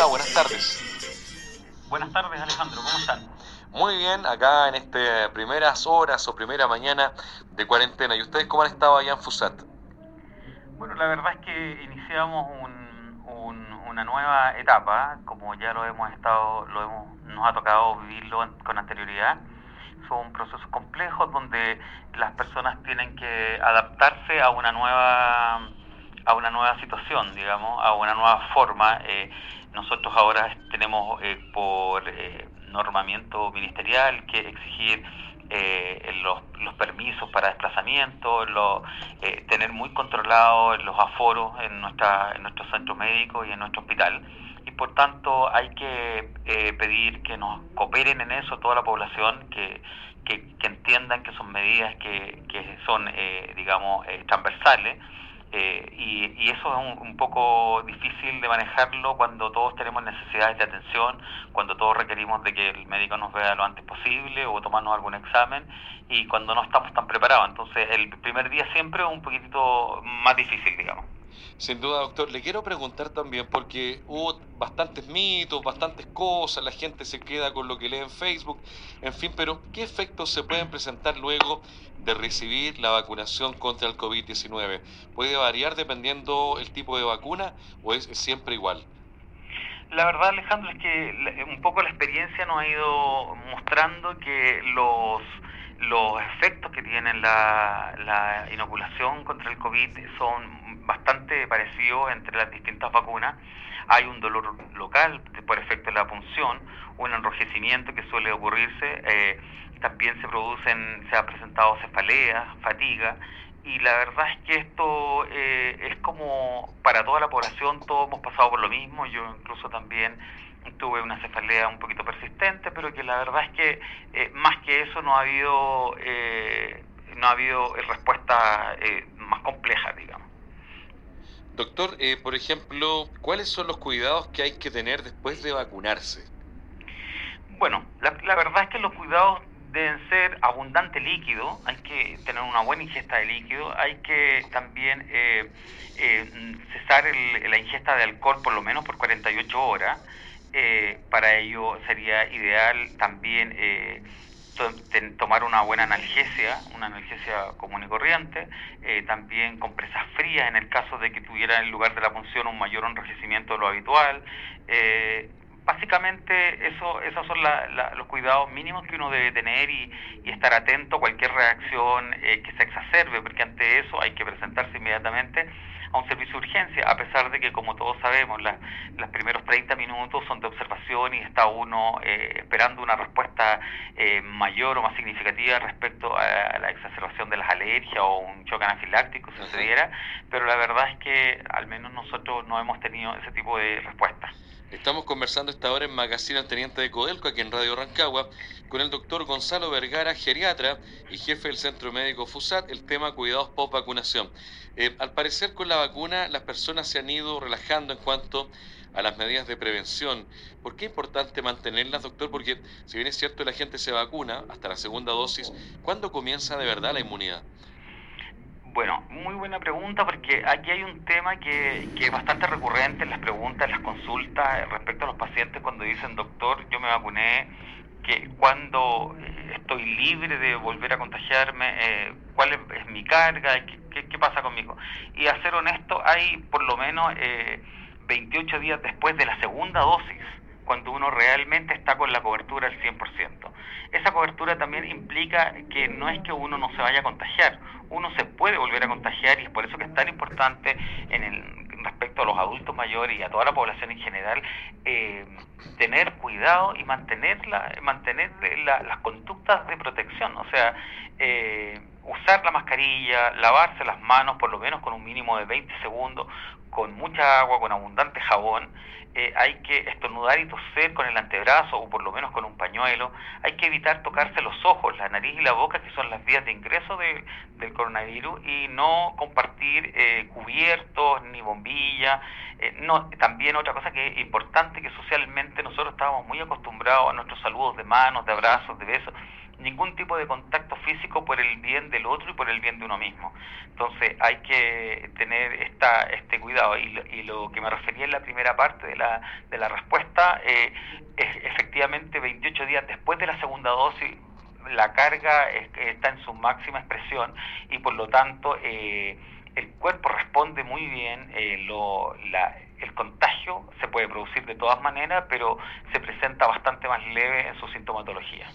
está? Buenas tardes. Buenas tardes, Alejandro. ¿Cómo están? Muy bien, acá en estas primeras horas o primera mañana de cuarentena. ¿Y ustedes cómo han estado allá en Fusat? Bueno, la verdad es que iniciamos una nueva etapa, como ya lo hemos estado, lo hemos, nos ha tocado vivirlo con anterioridad. Son procesos complejos donde las personas tienen que adaptarse a una nueva a una nueva situación, digamos, a una nueva forma. Eh, nosotros ahora tenemos eh, por eh, normamiento ministerial que exigir los, los, permisos para desplazamiento, tener muy controlados los aforos en, nuestra, en nuestro centro médico y en nuestro hospital. Y por tanto hay que pedir que nos cooperen en eso toda la población, que, que, entiendan que son medidas que, que son, digamos, transversales eh, y, eso es un, poco difícil de manejarlo cuando todos tenemos necesidades de atención, cuando todos requerimos de que el médico nos vea lo antes posible o tomarnos algún examen y cuando no estamos tan preparados. Entonces el primer día siempre es un poquitito más difícil, digamos. Sin duda, doctor. Le quiero preguntar también, porque hubo bastantes mitos, bastantes cosas, la gente se queda con lo que lee en Facebook, en fin, pero ¿qué efectos se pueden presentar luego de recibir la vacunación contra el COVID-19? ¿Puede variar dependiendo el tipo de vacuna o es siempre igual? La verdad, Alejandro, es que un poco la experiencia nos ha ido mostrando que los los efectos que tiene la, la inoculación contra el COVID son bastante parecidos entre las distintas vacunas. Hay un dolor local por efecto de la punción, un enrojecimiento que suele ocurrirse, eh, también se producen, se ha presentado cefalea, fatiga, y la verdad es que esto eh, es como para toda la población, todos hemos pasado por lo mismo, yo incluso también tuve una cefalea un poquito persistente, pero que la verdad es que eh, más que eso no ha habido eh, no ha habido respuesta eh, más compleja, digamos. Doctor, por ejemplo, ¿cuáles son los cuidados que hay que tener después de vacunarse? Bueno, la, la verdad es que los cuidados deben ser abundante líquido, hay que tener una buena ingesta de líquido, hay que también cesar el, la ingesta de alcohol por lo menos por 48 horas, eh, para ello sería ideal también eh, tomar una buena analgesia, una analgesia común y corriente, eh, también compresas frías en el caso de que tuviera en lugar de la punción un mayor enrojecimiento de lo habitual. básicamente eso, esos son los cuidados mínimos que uno debe tener y, y estar atento a cualquier reacción que se exacerbe, porque ante eso hay que presentarse inmediatamente a un servicio de urgencia, a pesar de que, como todos sabemos, los primeros 30 minutos son de observación y está uno eh, esperando una respuesta eh, mayor o más significativa respecto a, la exacerbación de las alergias o un choque anafiláctico sucediera, pero la verdad es que al menos nosotros no hemos tenido ese tipo de respuesta. Estamos conversando esta hora en Magazine al Teniente de Codelco, aquí en Radio Rancagua, con el doctor Gonzalo Vergara, geriatra y jefe del Centro Médico FUSAT, el tema cuidados post vacunación. Eh, al parecer con la vacuna las personas se han ido relajando en cuanto a las medidas de prevención. ¿Por qué es importante mantenerlas, doctor? Porque si bien es cierto la gente se vacuna hasta la segunda dosis, ¿cuándo comienza de verdad la inmunidad? Bueno, muy buena pregunta porque aquí hay un tema que, que, es bastante recurrente en las preguntas, en las consultas respecto a los pacientes cuando dicen, doctor, yo me vacuné, que cuando eh, estoy libre de volver a contagiarme, eh, cuál es, mi carga, ¿Qué, ¿Qué, pasa conmigo. Y a ser honesto, hay por lo menos eh, 28 días después de la segunda dosis cuando uno realmente está con la cobertura al 100%. Esa cobertura también implica que no es que uno no se vaya a contagiar, uno se puede volver a contagiar y es por eso que es tan importante en el respecto a los adultos mayores y a toda la población en general, eh, tener cuidado y mantener, la, mantener las conductas de protección, o sea, eh, usar la mascarilla, lavarse las manos por lo menos con un mínimo de 20 segundos, con mucha agua, con abundante jabón, eh, hay que estornudar y toser con el antebrazo o por lo menos con un pañuelo, hay que evitar tocarse los ojos, la nariz y la boca, que son las vías de ingreso de, del coronavirus, y no compartir eh, cubiertos ni bombillas. Eh, no, también otra cosa que es importante, que socialmente nosotros estábamos muy acostumbrados a nuestros saludos de manos, de abrazos, de besos, ningún tipo de contacto físico por el bien del otro y por el bien de uno mismo. Entonces hay que tener esta, este cuidado cuidado. Y lo, que me refería en la primera parte de la, de la respuesta, eh, es efectivamente 28 días después de la segunda dosis, la carga está en su máxima expresión y por lo tanto eh, el cuerpo responde muy bien, eh, lo, la, el contagio se puede producir de todas maneras, pero se presenta bastante más leve en su sintomatología.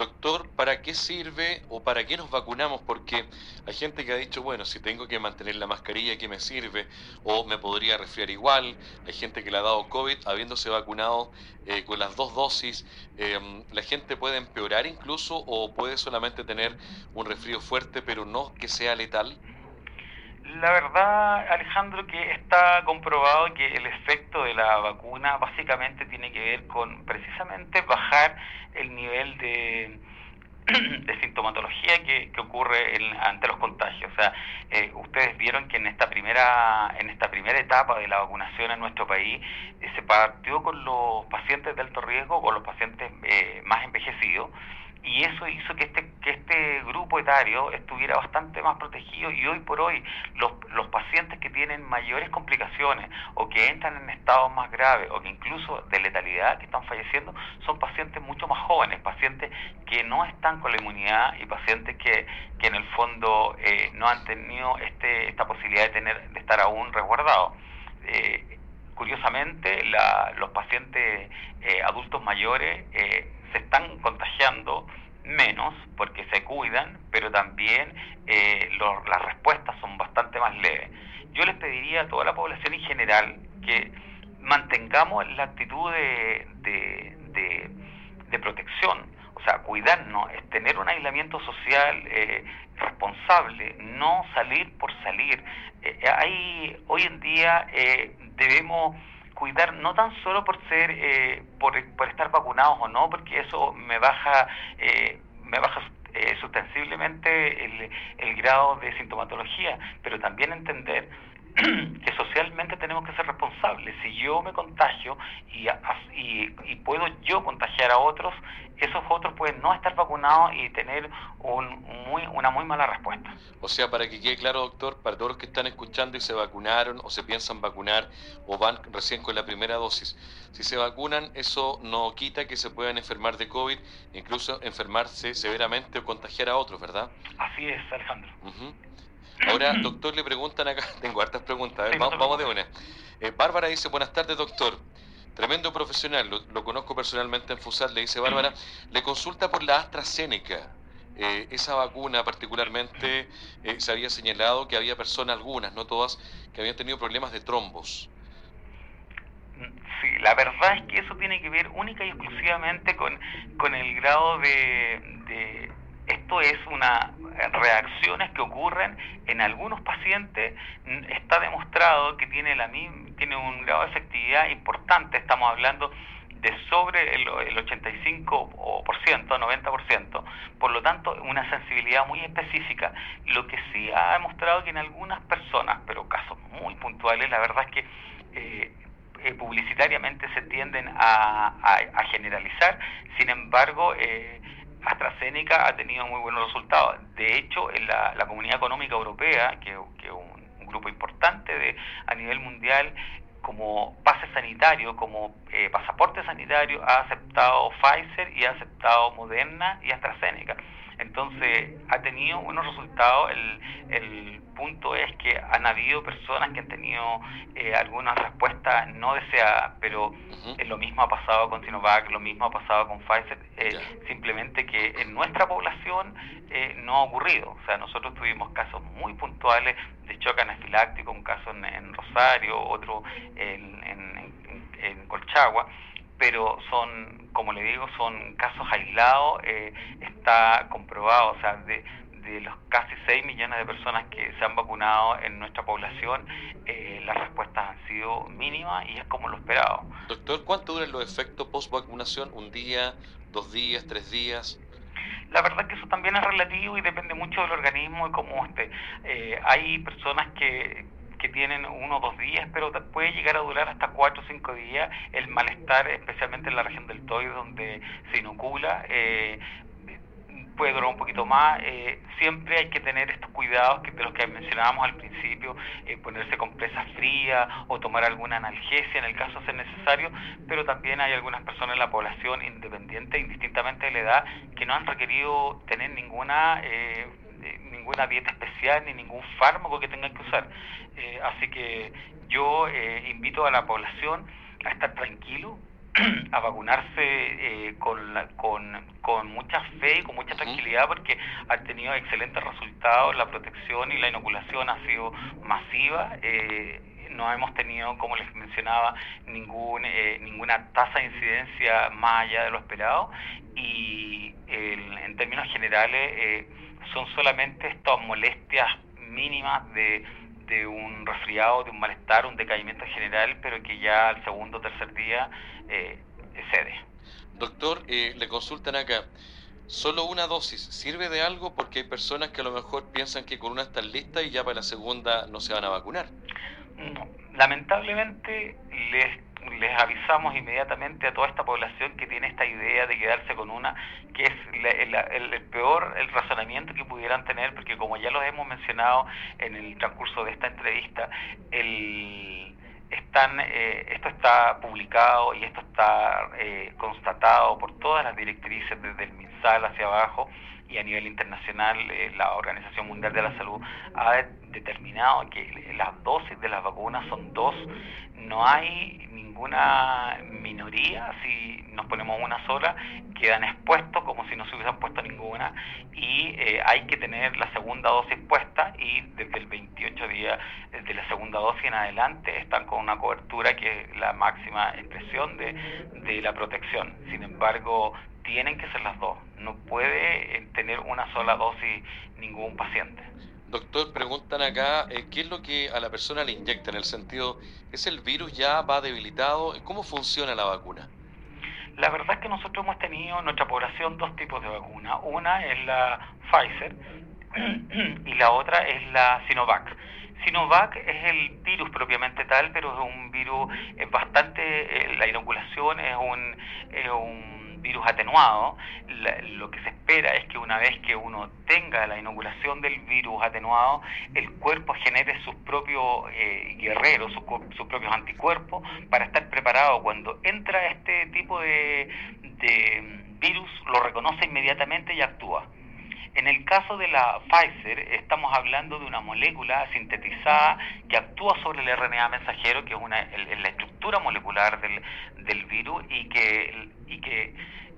Doctor, ¿para qué sirve o para qué nos vacunamos? Porque hay gente que ha dicho, bueno, si tengo que mantener la mascarilla, ¿qué me sirve? O me podría resfriar igual. Hay gente que le ha dado COVID habiéndose vacunado eh, con las dos dosis. Em, ¿La gente puede empeorar incluso o puede solamente tener un resfrío fuerte pero no que sea letal? La verdad, Alejandro, que está comprobado que el efecto de la vacuna básicamente tiene que ver con precisamente bajar el nivel de, de sintomatología que, ocurre ante los contagios. O sea, eh, ustedes vieron que en esta primera en esta primera etapa de la vacunación en nuestro país eh, se partió con los pacientes de alto riesgo, con los pacientes eh, más envejecidos y eso hizo que este, que este grupo etario estuviera bastante más protegido y hoy por hoy los, los pacientes que tienen mayores complicaciones o que entran en estados más graves o que incluso de letalidad que están falleciendo son pacientes mucho más jóvenes, pacientes que no están con la inmunidad y pacientes que, que en el fondo eh, no han tenido este, esta posibilidad de, tener, de estar aún resguardados. Eh, curiosamente, la, los pacientes eh, adultos mayores se están contagiando menos porque se cuidan, pero también eh, las respuestas son bastante más leves. Yo les pediría a toda la población en general que mantengamos la actitud de, de, protección, o sea, cuidarnos, es tener un aislamiento social eh, responsable, no salir por salir. Eh, hay, hoy en día debemos cuidar no tan solo por ser eh, por, por, estar vacunados o no porque eso me baja eh, me baja eh, sustensiblemente el, el grado de sintomatología pero también entender que socialmente tenemos que ser responsables. Si yo me contagio y, y, puedo yo contagiar a otros, esos otros pueden no estar vacunados y tener un, muy, una muy mala respuesta. O sea, para que quede claro, doctor, para todos los que están escuchando y se vacunaron o se piensan vacunar o van recién con la primera dosis, si se vacunan, eso no quita que se puedan enfermar de COVID, incluso enfermarse severamente o contagiar a otros, ¿verdad? Así es, Alejandro. Ahora, doctor, le preguntan acá, tengo hartas preguntas, vamos, de una. Eh, Bárbara dice, buenas tardes, doctor. Tremendo profesional, lo, conozco personalmente en FUSAT, le dice Bárbara, le consulta por la AstraZeneca. Eh, esa vacuna particularmente eh, se había señalado que había personas, algunas, no todas, que habían tenido problemas de trombos. Sí, la verdad es que eso tiene que ver única y exclusivamente con, con el grado de esto es una reacciones que ocurren en algunos pacientes. Está demostrado que tiene, la, tiene un grado de efectividad importante. Estamos hablando de sobre el, 85%, 90%, por lo tanto una sensibilidad muy específica. Lo que sí ha demostrado que en algunas personas, pero casos muy puntuales, la verdad es que eh, eh, publicitariamente se tienden a, generalizar, sin embargo, eh, AstraZeneca ha tenido muy buenos resultados. De hecho, en la, Comunidad Económica Europea, que, es un, grupo importante de, a nivel mundial, como pase sanitario, como eh, pasaporte sanitario, ha aceptado Pfizer y ha aceptado Moderna y AstraZeneca. Entonces, ha tenido buenos resultados. El, el punto es que han habido personas que han tenido eh, algunas respuestas no deseadas, pero lo mismo ha pasado con Sinovac, lo mismo ha pasado con Pfizer, eh, simplemente que en nuestra población eh, no ha ocurrido. O sea, nosotros tuvimos casos muy puntuales de choque anafiláctico, un caso en, Rosario, otro en, en Colchagua pero son, como le digo, son casos aislados, eh, está comprobado, o sea, de, de los casi 6 millones de personas que se han vacunado en nuestra población, eh, las respuestas han sido mínimas y es como lo esperado. Doctor, ¿cuánto duran los efectos post-vacunación? ¿Un día, dos días, tres días? La verdad que eso también es relativo y depende mucho del organismo y cómo esté. Eh, hay personas que que tienen uno o dos días, pero puede llegar a durar hasta cuatro o cinco días el malestar, especialmente en la región del toy donde se inocula. Eh, puede durar un poquito más. Eh, siempre hay que tener estos cuidados que de los que mencionábamos al principio, eh, ponerse compresas frías o tomar alguna analgesia en el caso de ser necesario, pero también hay algunas personas en la población independiente, indistintamente de la edad, que no han requerido tener ninguna eh, ninguna dieta especial ni ningún fármaco que tengan que usar. así que yo invito a la población a estar tranquilo, a vacunarse eh, con, con, con, mucha fe y con mucha tranquilidad porque han tenido excelentes resultados, la protección y la inoculación ha sido masiva. Eh, no hemos tenido, como les mencionaba, ningún, eh, ninguna tasa de incidencia más allá de lo esperado y en términos generales son solamente estas molestias mínimas de de un resfriado, de un malestar, un decaimiento general, pero que ya al segundo o tercer día eh, cede. Doctor, eh, le consultan acá, ¿solo una dosis sirve de algo? Porque hay personas que a lo mejor piensan que con una están listas y ya para la segunda no se van a vacunar. No, lamentablemente les les avisamos inmediatamente a toda esta población que tiene esta idea de quedarse con una, que es el, peor el razonamiento que pudieran tener, porque como ya lo hemos mencionado en el transcurso de esta entrevista, el, están, eh, esto está publicado y esto está eh, constatado por todas las directrices desde el MinSal hacia abajo y a nivel internacional eh, la Organización Mundial de la Salud ha determinado que las dosis de las vacunas son dos, no hay ninguna minoría, si nos ponemos una sola, quedan expuestos como si no se hubiesen puesto ninguna y eh, hay que tener la segunda dosis puesta y desde el 28 día, desde la segunda dosis en adelante, están con una cobertura que es la máxima expresión de, de la protección. Sin embargo, tienen que ser las dos, no puede eh, tener una sola dosis ningún paciente. Doctor, preguntan acá, eh, ¿qué es lo que a la persona le inyecta? En el sentido, ¿es el virus ya va debilitado? ¿Cómo funciona la vacuna? La verdad es que nosotros hemos tenido en nuestra población dos tipos de vacuna. Una es la Pfizer y la otra es la Sinovac. Sinovac es el virus propiamente tal, pero es un virus bastante, eh, la inoculación es un, es un virus atenuado, lo que se espera es que una vez que uno tenga la inoculación del virus atenuado, el cuerpo genere sus propios eh, guerreros, sus, propios anticuerpos, para estar preparado cuando entra este tipo de virus, lo reconoce inmediatamente y actúa. En el caso de la Pfizer, estamos hablando de una molécula sintetizada que actúa sobre el RNA mensajero, que es una, la estructura molecular del, del virus y que, y que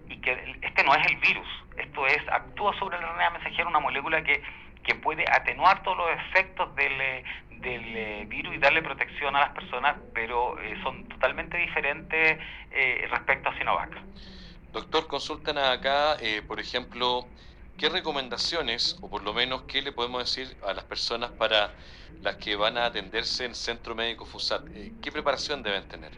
y que este no es el virus, esto es, actúa sobre el RNA mensajero una molécula que, que puede atenuar todos los efectos del, del eh, virus y darle protección a las personas, pero eh, son totalmente diferentes eh, respecto a Sinovac. Doctor, consultan acá, por ejemplo, ¿qué recomendaciones, o por lo menos qué le podemos decir a las personas para las que van a atenderse en Centro Médico FUSAT? ¿Qué preparación deben tener?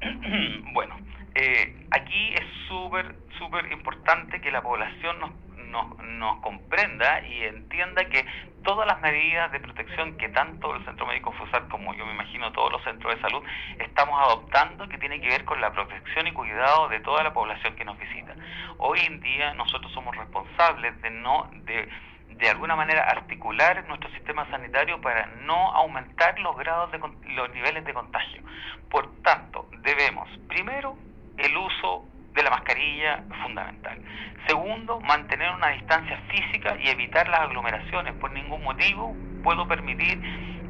bueno, eh, aquí es súper, súper importante que la población nos, nos, comprenda y entienda que todas las medidas de protección que tanto el Centro Médico FUSAT como yo me imagino todos los centros de salud estamos adoptando que tiene que ver con la protección y cuidado de toda la población que nos visita. Hoy en día nosotros somos responsables de no de de alguna manera articular nuestro sistema sanitario para no aumentar los grados de los niveles de contagio. Por tanto, debemos primero el uso de la mascarilla fundamental. Segundo, mantener una distancia física y evitar las aglomeraciones. Por ningún motivo puedo permitir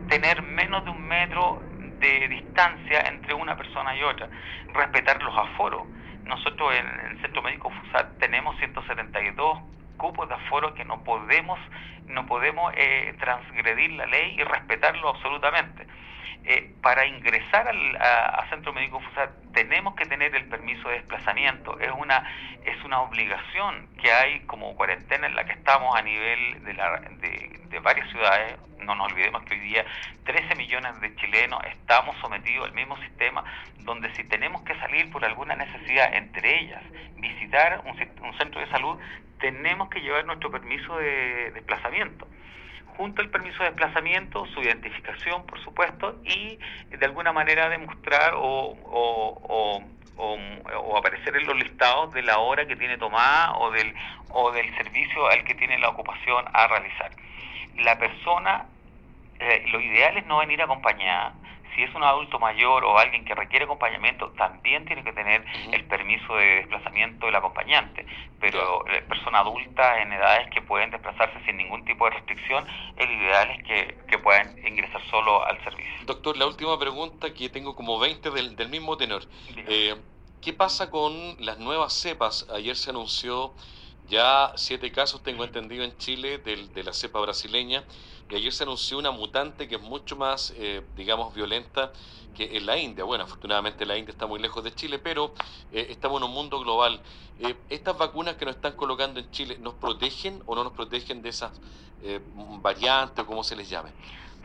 tener menos de un metro de distancia entre una persona y otra. Respetar los aforos. Nosotros en el Centro Médico FUSAT tenemos 172 cupos de aforo que no podemos, no podemos eh, transgredir la ley y respetarlo absolutamente. Eh, para ingresar al a, Centro Médico FUSAT tenemos que tener el permiso de desplazamiento. Es una, es una obligación que hay como cuarentena en la que estamos a nivel de, la, de varias ciudades. No nos olvidemos que hoy día 13 millones de chilenos estamos sometidos al mismo sistema donde si tenemos que salir por alguna necesidad, entre ellas visitar un, un centro de salud, tenemos que llevar nuestro permiso de desplazamiento junto al permiso de desplazamiento, su identificación, por supuesto, y de alguna manera demostrar o, o, aparecer en los listados de la hora que tiene tomada o del, o del servicio al que tiene la ocupación a realizar. La persona, eh, lo ideal es no venir acompañada, si es un adulto mayor o alguien que requiere acompañamiento, también tiene que tener el permiso de desplazamiento del acompañante. Pero la persona adulta en edades que pueden desplazarse sin ningún tipo de restricción, el ideal es que, que puedan ingresar solo al servicio. Doctor, la última pregunta que tengo como 20 del, del mismo tenor. Eh, ¿Qué pasa con las nuevas cepas? Ayer se anunció ya siete casos, tengo entendido, en Chile de la cepa brasileña. Y ayer se anunció una mutante que es mucho más, eh, digamos, violenta que en la India. Bueno, afortunadamente la India está muy lejos de Chile, pero eh, estamos en un mundo global. Eh, ¿Estas vacunas que nos están colocando en Chile nos protegen o no nos protegen de esas variantes o como se les llame?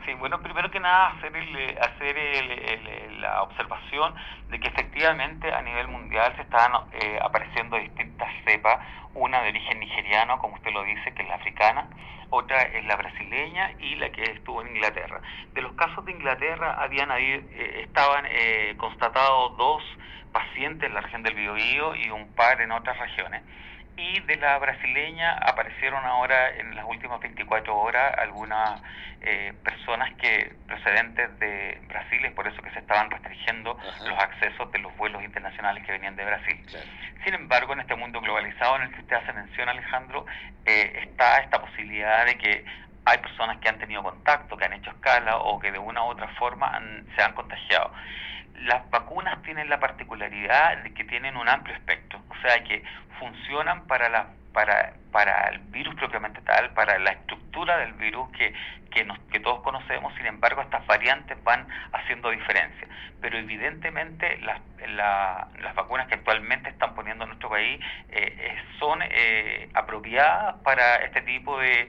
Sí, bueno, primero que nada hacer, el, hacer el, la observación de que efectivamente a nivel mundial se están eh, apareciendo distintas cepas, una de origen nigeriano, como usted lo dice, que es la africana, otra es la brasileña y la que estuvo en Inglaterra. De los casos de Inglaterra habían eh, estaban eh, constatados dos pacientes en la región del Biobío y un par en otras regiones y de la brasileña aparecieron ahora en las últimas 24 horas algunas eh, personas que procedentes de Brasil, es por eso que se estaban restringiendo los accesos de los vuelos internacionales que venían de Brasil. Sin embargo, en este mundo globalizado en el que usted hace mención, Alejandro, eh, está esta posibilidad de que hay personas que han tenido contacto, que han hecho escala o que de una u otra forma se han contagiado las vacunas tienen la particularidad de que tienen un amplio espectro, o sea que funcionan para la para, para el virus propiamente tal, para la estructura del virus que, que, nos, que todos conocemos, sin embargo estas variantes van haciendo diferencia. Pero evidentemente las, las vacunas que actualmente están poniendo en nuestro país eh, eh, son eh, apropiadas para este tipo de,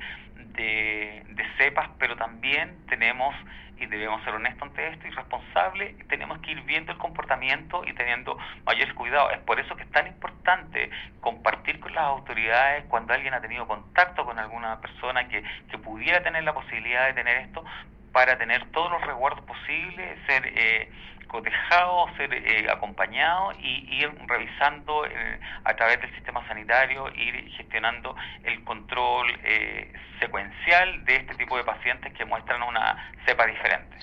de, de cepas, pero también tenemos y debemos ser honestos ante esto y responsables, tenemos que ir viendo el comportamiento y teniendo mayores cuidados. Es por eso que es tan importante compartir con las autoridades cuando alguien ha tenido contacto con alguna persona que, que pudiera tener la posibilidad de tener esto para tener todos los resguardos posibles, ser eh, cotejado, ser eh, acompañado y ir revisando eh, a través del sistema sanitario, ir gestionando el control eh, secuencial de este tipo de pacientes que muestran una cepa diferente.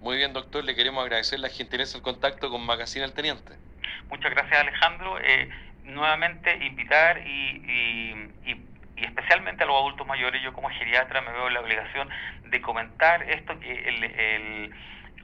Muy bien, doctor, le queremos agradecer la gentileza del contacto con Magazine al Teniente. Muchas gracias, Alejandro. nuevamente invitar y, y y especialmente a los adultos mayores, yo como geriatra me veo la obligación de comentar esto que el, el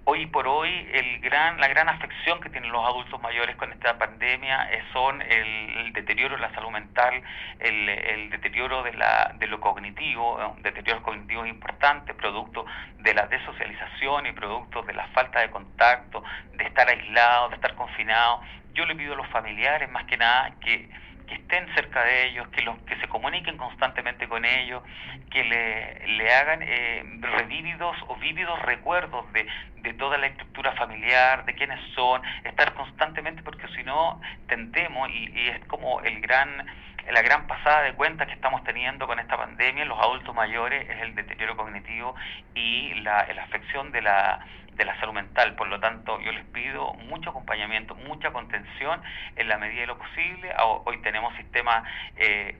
hoy por hoy el gran, la gran afección que tienen los adultos mayores con esta pandemia son el, deterioro de la salud mental, el, deterioro de, la, de lo cognitivo, un deterioro cognitivo importante, producto de la desocialización y producto de la falta de contacto, de estar aislado, de estar confinado. Yo le pido a los familiares más que nada que que estén cerca de ellos, que los que se comuniquen constantemente con ellos, que le, le hagan eh, revívidos o vívidos recuerdos de, de toda la estructura familiar, de quiénes son, estar constantemente, porque si no tentemos, y, y es como el gran la gran pasada de cuenta que estamos teniendo con esta pandemia en los adultos mayores es el deterioro cognitivo y la, la afección de la de la salud mental. Por lo tanto, yo les pido mucho acompañamiento, mucha contención en la medida de lo posible. Hoy tenemos sistemas eh,